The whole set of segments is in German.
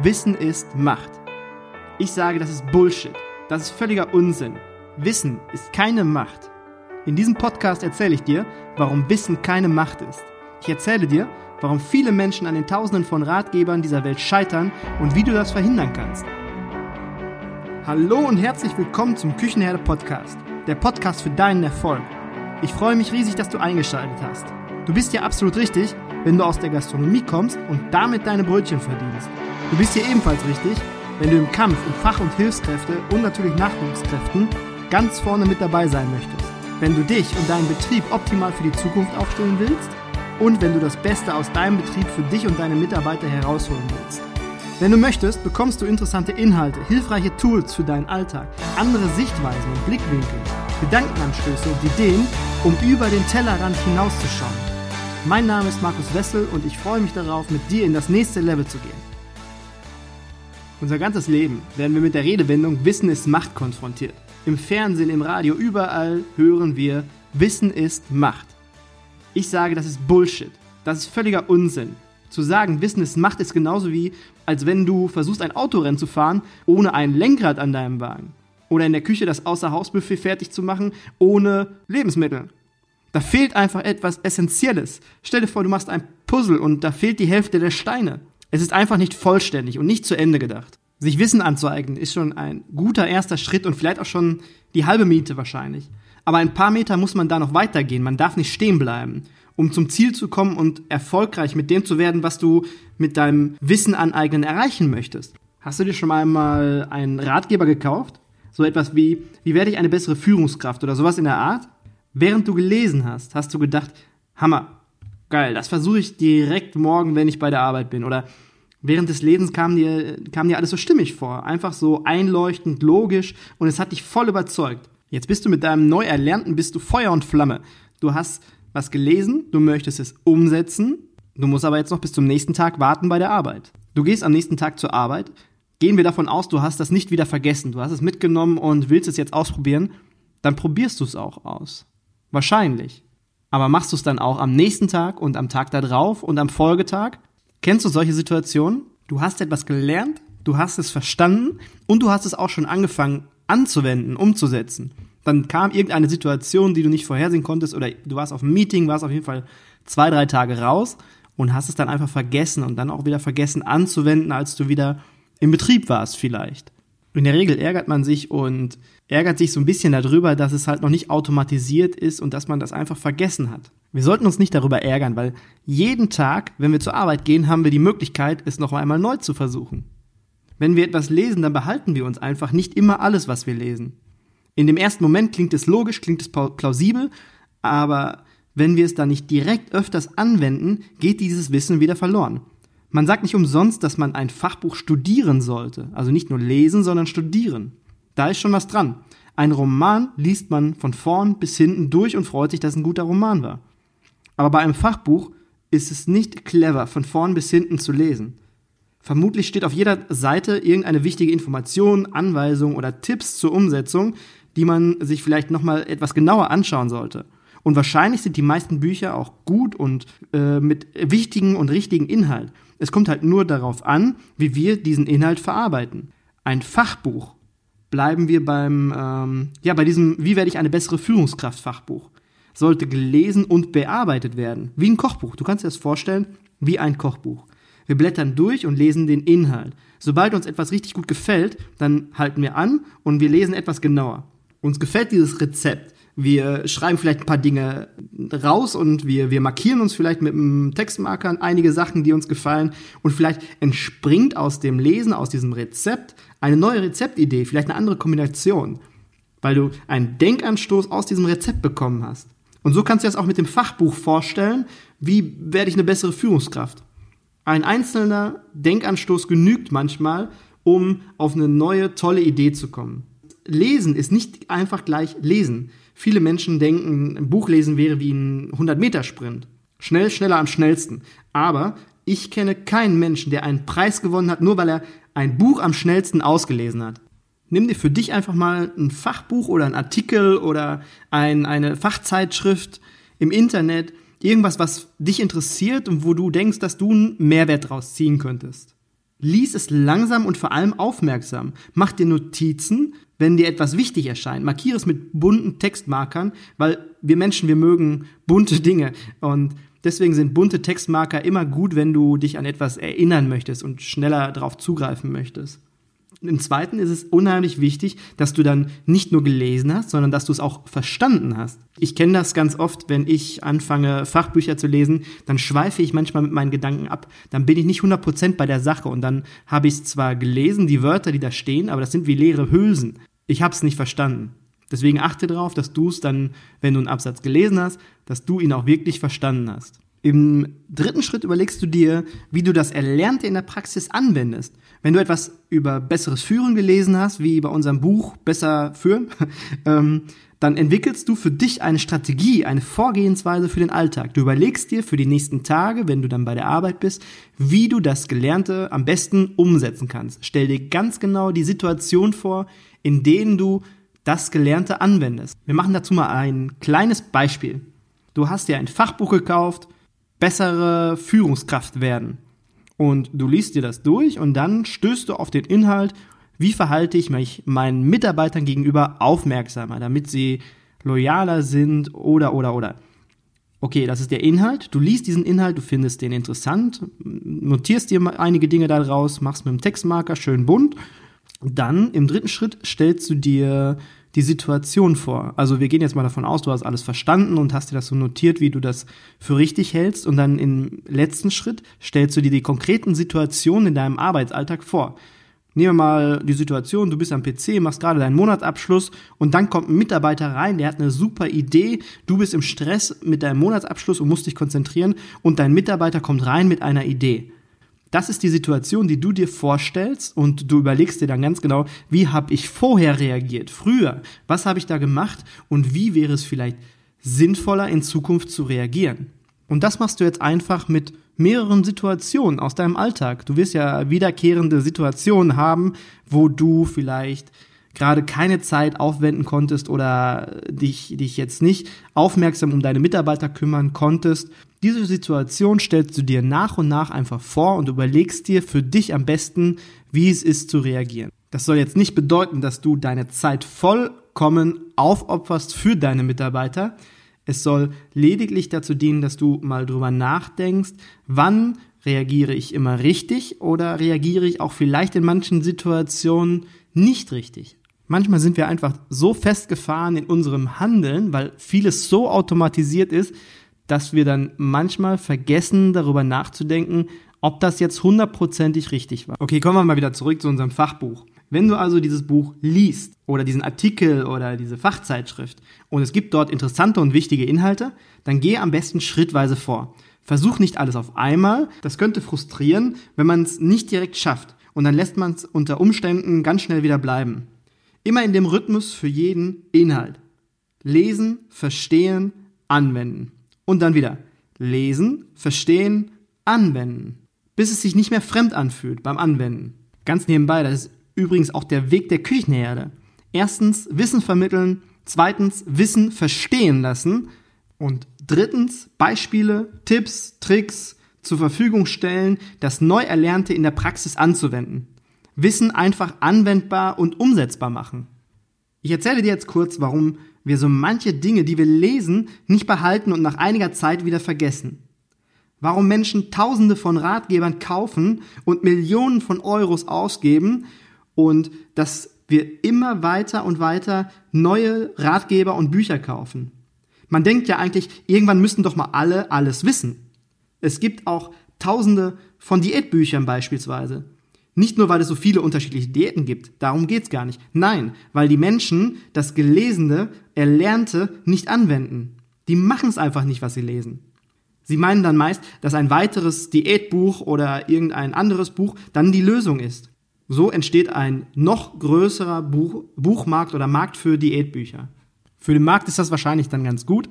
Wissen ist Macht. Ich sage, das ist Bullshit. Das ist völliger Unsinn. Wissen ist keine Macht. In diesem Podcast erzähle ich dir, warum Wissen keine Macht ist. Ich erzähle dir, warum viele Menschen an den Tausenden von Ratgebern dieser Welt scheitern und wie du das verhindern kannst. Hallo und herzlich willkommen zum Küchenherde Podcast, der Podcast für deinen Erfolg. Ich freue mich riesig, dass du eingeschaltet hast. Du bist ja absolut richtig, wenn du aus der Gastronomie kommst und damit deine Brötchen verdienst. Du bist hier ebenfalls richtig, wenn du im Kampf um Fach- und Hilfskräfte und natürlich Nachwuchskräften ganz vorne mit dabei sein möchtest. Wenn du dich und deinen Betrieb optimal für die Zukunft aufstellen willst und wenn du das Beste aus deinem Betrieb für dich und deine Mitarbeiter herausholen willst. Wenn du möchtest, bekommst du interessante Inhalte, hilfreiche Tools für deinen Alltag, andere Sichtweisen und Blickwinkel, Gedankenanstöße und Ideen, um über den Tellerrand hinauszuschauen. Mein Name ist Markus Wessel und ich freue mich darauf, mit dir in das nächste Level zu gehen. Unser ganzes Leben werden wir mit der Redewendung Wissen ist Macht konfrontiert. Im Fernsehen, im Radio, überall hören wir Wissen ist Macht. Ich sage, das ist Bullshit. Das ist völliger Unsinn. Zu sagen, Wissen ist Macht ist genauso wie, als wenn du versuchst, ein Autorennen zu fahren, ohne ein Lenkrad an deinem Wagen. Oder in der Küche das Außerhausbuffet fertig zu machen, ohne Lebensmittel. Da fehlt einfach etwas Essentielles. Stell dir vor, du machst ein Puzzle und da fehlt die Hälfte der Steine. Es ist einfach nicht vollständig und nicht zu Ende gedacht. Sich Wissen anzueignen ist schon ein guter erster Schritt und vielleicht auch schon die halbe Miete wahrscheinlich. Aber ein paar Meter muss man da noch weitergehen. Man darf nicht stehen bleiben, um zum Ziel zu kommen und erfolgreich mit dem zu werden, was du mit deinem Wissen aneignen erreichen möchtest. Hast du dir schon einmal einen Ratgeber gekauft? So etwas wie, wie werde ich eine bessere Führungskraft oder sowas in der Art? Während du gelesen hast, hast du gedacht, Hammer, geil, das versuche ich direkt morgen, wenn ich bei der Arbeit bin. Oder während des Lesens kam dir, kam dir alles so stimmig vor. Einfach so einleuchtend, logisch und es hat dich voll überzeugt. Jetzt bist du mit deinem neu erlernten, bist du Feuer und Flamme. Du hast was gelesen, du möchtest es umsetzen, du musst aber jetzt noch bis zum nächsten Tag warten bei der Arbeit. Du gehst am nächsten Tag zur Arbeit, gehen wir davon aus, du hast das nicht wieder vergessen, du hast es mitgenommen und willst es jetzt ausprobieren, dann probierst du es auch aus. Wahrscheinlich. Aber machst du es dann auch am nächsten Tag und am Tag darauf und am Folgetag? Kennst du solche Situationen? Du hast etwas gelernt, du hast es verstanden und du hast es auch schon angefangen anzuwenden, umzusetzen. Dann kam irgendeine Situation, die du nicht vorhersehen konntest oder du warst auf einem Meeting, warst auf jeden Fall zwei, drei Tage raus und hast es dann einfach vergessen und dann auch wieder vergessen anzuwenden, als du wieder im Betrieb warst vielleicht. In der Regel ärgert man sich und ärgert sich so ein bisschen darüber, dass es halt noch nicht automatisiert ist und dass man das einfach vergessen hat. Wir sollten uns nicht darüber ärgern, weil jeden Tag, wenn wir zur Arbeit gehen, haben wir die Möglichkeit, es noch einmal neu zu versuchen. Wenn wir etwas lesen, dann behalten wir uns einfach nicht immer alles, was wir lesen. In dem ersten Moment klingt es logisch, klingt es plausibel, aber wenn wir es dann nicht direkt öfters anwenden, geht dieses Wissen wieder verloren. Man sagt nicht umsonst, dass man ein Fachbuch studieren sollte. Also nicht nur lesen, sondern studieren. Da ist schon was dran. Ein Roman liest man von vorn bis hinten durch und freut sich, dass ein guter Roman war. Aber bei einem Fachbuch ist es nicht clever, von vorn bis hinten zu lesen. Vermutlich steht auf jeder Seite irgendeine wichtige Information, Anweisung oder Tipps zur Umsetzung, die man sich vielleicht nochmal etwas genauer anschauen sollte. Und wahrscheinlich sind die meisten Bücher auch gut und äh, mit wichtigen und richtigen Inhalt. Es kommt halt nur darauf an, wie wir diesen Inhalt verarbeiten. Ein Fachbuch bleiben wir beim, ähm, ja, bei diesem Wie werde ich eine bessere Führungskraft Fachbuch. Sollte gelesen und bearbeitet werden. Wie ein Kochbuch. Du kannst dir das vorstellen, wie ein Kochbuch. Wir blättern durch und lesen den Inhalt. Sobald uns etwas richtig gut gefällt, dann halten wir an und wir lesen etwas genauer. Uns gefällt dieses Rezept wir schreiben vielleicht ein paar Dinge raus und wir, wir markieren uns vielleicht mit einem Textmarker einige Sachen, die uns gefallen und vielleicht entspringt aus dem Lesen, aus diesem Rezept eine neue Rezeptidee, vielleicht eine andere Kombination, weil du einen Denkanstoß aus diesem Rezept bekommen hast. Und so kannst du das auch mit dem Fachbuch vorstellen, wie werde ich eine bessere Führungskraft. Ein einzelner Denkanstoß genügt manchmal, um auf eine neue, tolle Idee zu kommen. Lesen ist nicht einfach gleich Lesen. Viele Menschen denken, ein Buch lesen wäre wie ein 100-Meter-Sprint. Schnell, schneller am schnellsten. Aber ich kenne keinen Menschen, der einen Preis gewonnen hat, nur weil er ein Buch am schnellsten ausgelesen hat. Nimm dir für dich einfach mal ein Fachbuch oder ein Artikel oder ein, eine Fachzeitschrift im Internet, irgendwas, was dich interessiert und wo du denkst, dass du einen Mehrwert draus ziehen könntest. Lies es langsam und vor allem aufmerksam. Mach dir Notizen, wenn dir etwas wichtig erscheint. Markiere es mit bunten Textmarkern, weil wir Menschen, wir mögen bunte Dinge. Und deswegen sind bunte Textmarker immer gut, wenn du dich an etwas erinnern möchtest und schneller darauf zugreifen möchtest. Im zweiten ist es unheimlich wichtig, dass du dann nicht nur gelesen hast, sondern dass du es auch verstanden hast. Ich kenne das ganz oft, wenn ich anfange, Fachbücher zu lesen, dann schweife ich manchmal mit meinen Gedanken ab. Dann bin ich nicht 100% bei der Sache und dann habe ich es zwar gelesen, die Wörter, die da stehen, aber das sind wie leere Hülsen. Ich habe es nicht verstanden. Deswegen achte darauf, dass du es dann, wenn du einen Absatz gelesen hast, dass du ihn auch wirklich verstanden hast. Im dritten Schritt überlegst du dir, wie du das Erlernte in der Praxis anwendest. Wenn du etwas über besseres Führen gelesen hast, wie bei unserem Buch Besser führen, ähm, dann entwickelst du für dich eine Strategie, eine Vorgehensweise für den Alltag. Du überlegst dir für die nächsten Tage, wenn du dann bei der Arbeit bist, wie du das Gelernte am besten umsetzen kannst. Stell dir ganz genau die Situation vor, in denen du das Gelernte anwendest. Wir machen dazu mal ein kleines Beispiel. Du hast dir ein Fachbuch gekauft, bessere Führungskraft werden. Und du liest dir das durch und dann stößt du auf den Inhalt, wie verhalte ich mich meinen Mitarbeitern gegenüber aufmerksamer, damit sie loyaler sind oder oder oder. Okay, das ist der Inhalt. Du liest diesen Inhalt, du findest den interessant, notierst dir einige Dinge daraus, machst mit dem Textmarker schön bunt. Dann im dritten Schritt stellst du dir die Situation vor. Also wir gehen jetzt mal davon aus, du hast alles verstanden und hast dir das so notiert, wie du das für richtig hältst. Und dann im letzten Schritt stellst du dir die konkreten Situationen in deinem Arbeitsalltag vor. Nehmen wir mal die Situation, du bist am PC, machst gerade deinen Monatsabschluss und dann kommt ein Mitarbeiter rein, der hat eine super Idee, du bist im Stress mit deinem Monatsabschluss und musst dich konzentrieren und dein Mitarbeiter kommt rein mit einer Idee. Das ist die Situation, die du dir vorstellst und du überlegst dir dann ganz genau, wie habe ich vorher reagiert, früher, was habe ich da gemacht und wie wäre es vielleicht sinnvoller in Zukunft zu reagieren. Und das machst du jetzt einfach mit mehreren Situationen aus deinem Alltag. Du wirst ja wiederkehrende Situationen haben, wo du vielleicht gerade keine Zeit aufwenden konntest oder dich, dich jetzt nicht aufmerksam um deine Mitarbeiter kümmern konntest. Diese Situation stellst du dir nach und nach einfach vor und überlegst dir für dich am besten, wie es ist zu reagieren. Das soll jetzt nicht bedeuten, dass du deine Zeit vollkommen aufopferst für deine Mitarbeiter. Es soll lediglich dazu dienen, dass du mal drüber nachdenkst, wann reagiere ich immer richtig oder reagiere ich auch vielleicht in manchen Situationen nicht richtig. Manchmal sind wir einfach so festgefahren in unserem Handeln, weil vieles so automatisiert ist, dass wir dann manchmal vergessen, darüber nachzudenken, ob das jetzt hundertprozentig richtig war. Okay, kommen wir mal wieder zurück zu unserem Fachbuch. Wenn du also dieses Buch liest oder diesen Artikel oder diese Fachzeitschrift und es gibt dort interessante und wichtige Inhalte, dann geh am besten schrittweise vor. Versuch nicht alles auf einmal. Das könnte frustrieren, wenn man es nicht direkt schafft. Und dann lässt man es unter Umständen ganz schnell wieder bleiben. Immer in dem Rhythmus für jeden Inhalt. Lesen, verstehen, anwenden. Und dann wieder lesen, verstehen, anwenden. Bis es sich nicht mehr fremd anfühlt beim Anwenden. Ganz nebenbei, das ist übrigens auch der Weg der Küchenherde. Erstens Wissen vermitteln, zweitens Wissen verstehen lassen und drittens Beispiele, Tipps, Tricks zur Verfügung stellen, das Neuerlernte in der Praxis anzuwenden. Wissen einfach anwendbar und umsetzbar machen. Ich erzähle dir jetzt kurz, warum wir so manche Dinge, die wir lesen, nicht behalten und nach einiger Zeit wieder vergessen. Warum Menschen Tausende von Ratgebern kaufen und Millionen von Euros ausgeben und dass wir immer weiter und weiter neue Ratgeber und Bücher kaufen. Man denkt ja eigentlich, irgendwann müssten doch mal alle alles wissen. Es gibt auch Tausende von Diätbüchern beispielsweise. Nicht nur, weil es so viele unterschiedliche Diäten gibt, darum geht's gar nicht. Nein, weil die Menschen das Gelesene, Erlernte nicht anwenden. Die machen es einfach nicht, was sie lesen. Sie meinen dann meist, dass ein weiteres Diätbuch oder irgendein anderes Buch dann die Lösung ist. So entsteht ein noch größerer Buch, Buchmarkt oder Markt für Diätbücher. Für den Markt ist das wahrscheinlich dann ganz gut,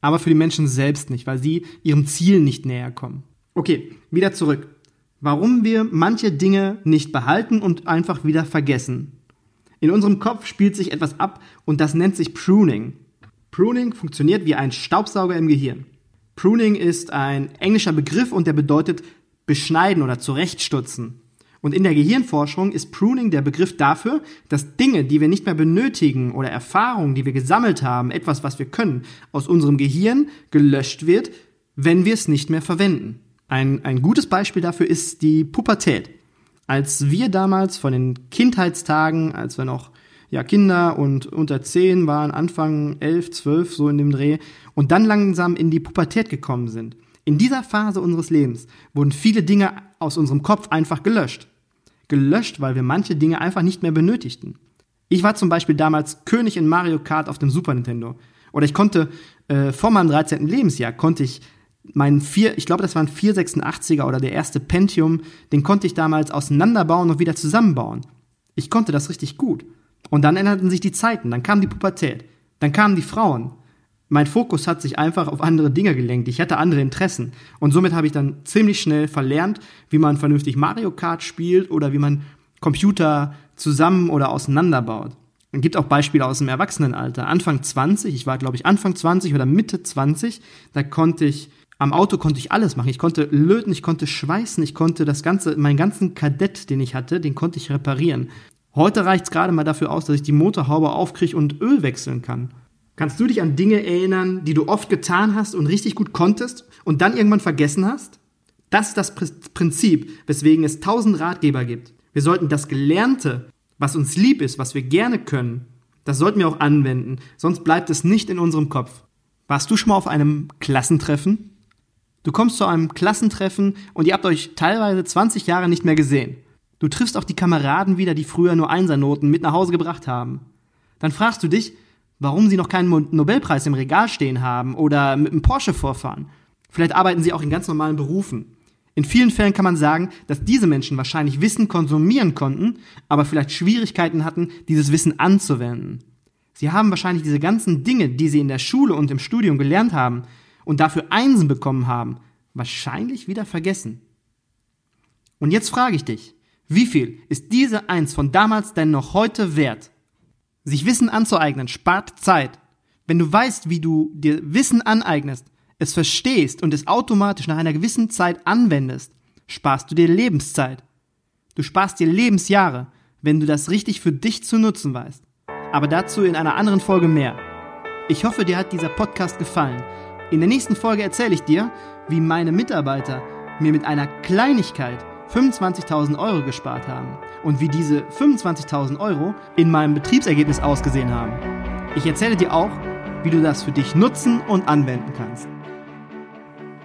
aber für die Menschen selbst nicht, weil sie ihrem Ziel nicht näher kommen. Okay, wieder zurück warum wir manche Dinge nicht behalten und einfach wieder vergessen. In unserem Kopf spielt sich etwas ab und das nennt sich Pruning. Pruning funktioniert wie ein Staubsauger im Gehirn. Pruning ist ein englischer Begriff und der bedeutet beschneiden oder zurechtstutzen. Und in der Gehirnforschung ist Pruning der Begriff dafür, dass Dinge, die wir nicht mehr benötigen oder Erfahrungen, die wir gesammelt haben, etwas, was wir können, aus unserem Gehirn gelöscht wird, wenn wir es nicht mehr verwenden. Ein, ein gutes Beispiel dafür ist die Pubertät. Als wir damals von den Kindheitstagen, als wir noch ja, Kinder und unter zehn waren, Anfang elf, zwölf, so in dem Dreh, und dann langsam in die Pubertät gekommen sind. In dieser Phase unseres Lebens wurden viele Dinge aus unserem Kopf einfach gelöscht. Gelöscht, weil wir manche Dinge einfach nicht mehr benötigten. Ich war zum Beispiel damals König in Mario Kart auf dem Super Nintendo. Oder ich konnte äh, vor meinem 13. Lebensjahr konnte ich meinen vier, ich glaube, das waren 486er oder der erste Pentium, den konnte ich damals auseinanderbauen und wieder zusammenbauen. Ich konnte das richtig gut. Und dann änderten sich die Zeiten, dann kam die Pubertät, dann kamen die Frauen. Mein Fokus hat sich einfach auf andere Dinge gelenkt. Ich hatte andere Interessen. Und somit habe ich dann ziemlich schnell verlernt, wie man vernünftig Mario Kart spielt oder wie man Computer zusammen oder auseinanderbaut. Es gibt auch Beispiele aus dem Erwachsenenalter. Anfang 20, ich war glaube ich Anfang 20 oder Mitte 20, da konnte ich am Auto konnte ich alles machen. Ich konnte löten, ich konnte schweißen, ich konnte das ganze, meinen ganzen Kadett, den ich hatte, den konnte ich reparieren. Heute reicht es gerade mal dafür aus, dass ich die Motorhaube aufkriege und Öl wechseln kann. Kannst du dich an Dinge erinnern, die du oft getan hast und richtig gut konntest und dann irgendwann vergessen hast? Das ist das Prinzip, weswegen es tausend Ratgeber gibt. Wir sollten das Gelernte, was uns lieb ist, was wir gerne können, das sollten wir auch anwenden, sonst bleibt es nicht in unserem Kopf. Warst du schon mal auf einem Klassentreffen? Du kommst zu einem Klassentreffen und ihr habt euch teilweise 20 Jahre nicht mehr gesehen. Du triffst auch die Kameraden wieder, die früher nur Einsernoten mit nach Hause gebracht haben. Dann fragst du dich, warum sie noch keinen Nobelpreis im Regal stehen haben oder mit einem Porsche vorfahren. Vielleicht arbeiten sie auch in ganz normalen Berufen. In vielen Fällen kann man sagen, dass diese Menschen wahrscheinlich Wissen konsumieren konnten, aber vielleicht Schwierigkeiten hatten, dieses Wissen anzuwenden. Sie haben wahrscheinlich diese ganzen Dinge, die sie in der Schule und im Studium gelernt haben, und dafür Einsen bekommen haben, wahrscheinlich wieder vergessen. Und jetzt frage ich dich, wie viel ist diese Eins von damals denn noch heute wert? Sich Wissen anzueignen spart Zeit. Wenn du weißt, wie du dir Wissen aneignest, es verstehst und es automatisch nach einer gewissen Zeit anwendest, sparst du dir Lebenszeit. Du sparst dir Lebensjahre, wenn du das richtig für dich zu nutzen weißt. Aber dazu in einer anderen Folge mehr. Ich hoffe, dir hat dieser Podcast gefallen. In der nächsten Folge erzähle ich dir, wie meine Mitarbeiter mir mit einer Kleinigkeit 25.000 Euro gespart haben und wie diese 25.000 Euro in meinem Betriebsergebnis ausgesehen haben. Ich erzähle dir auch, wie du das für dich nutzen und anwenden kannst.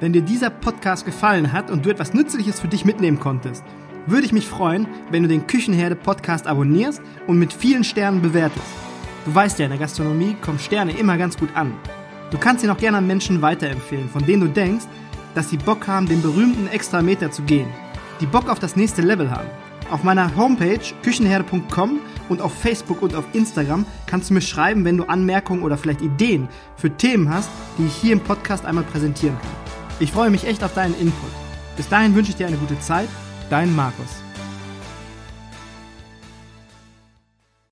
Wenn dir dieser Podcast gefallen hat und du etwas Nützliches für dich mitnehmen konntest, würde ich mich freuen, wenn du den Küchenherde Podcast abonnierst und mit vielen Sternen bewertest. Du weißt ja, in der Gastronomie kommen Sterne immer ganz gut an. Du kannst ihn auch gerne an Menschen weiterempfehlen, von denen du denkst, dass sie Bock haben, den berühmten extra Meter zu gehen. Die Bock auf das nächste Level haben. Auf meiner Homepage küchenherde.com und auf Facebook und auf Instagram kannst du mir schreiben, wenn du Anmerkungen oder vielleicht Ideen für Themen hast, die ich hier im Podcast einmal präsentieren kann. Ich freue mich echt auf deinen Input. Bis dahin wünsche ich dir eine gute Zeit. Dein Markus.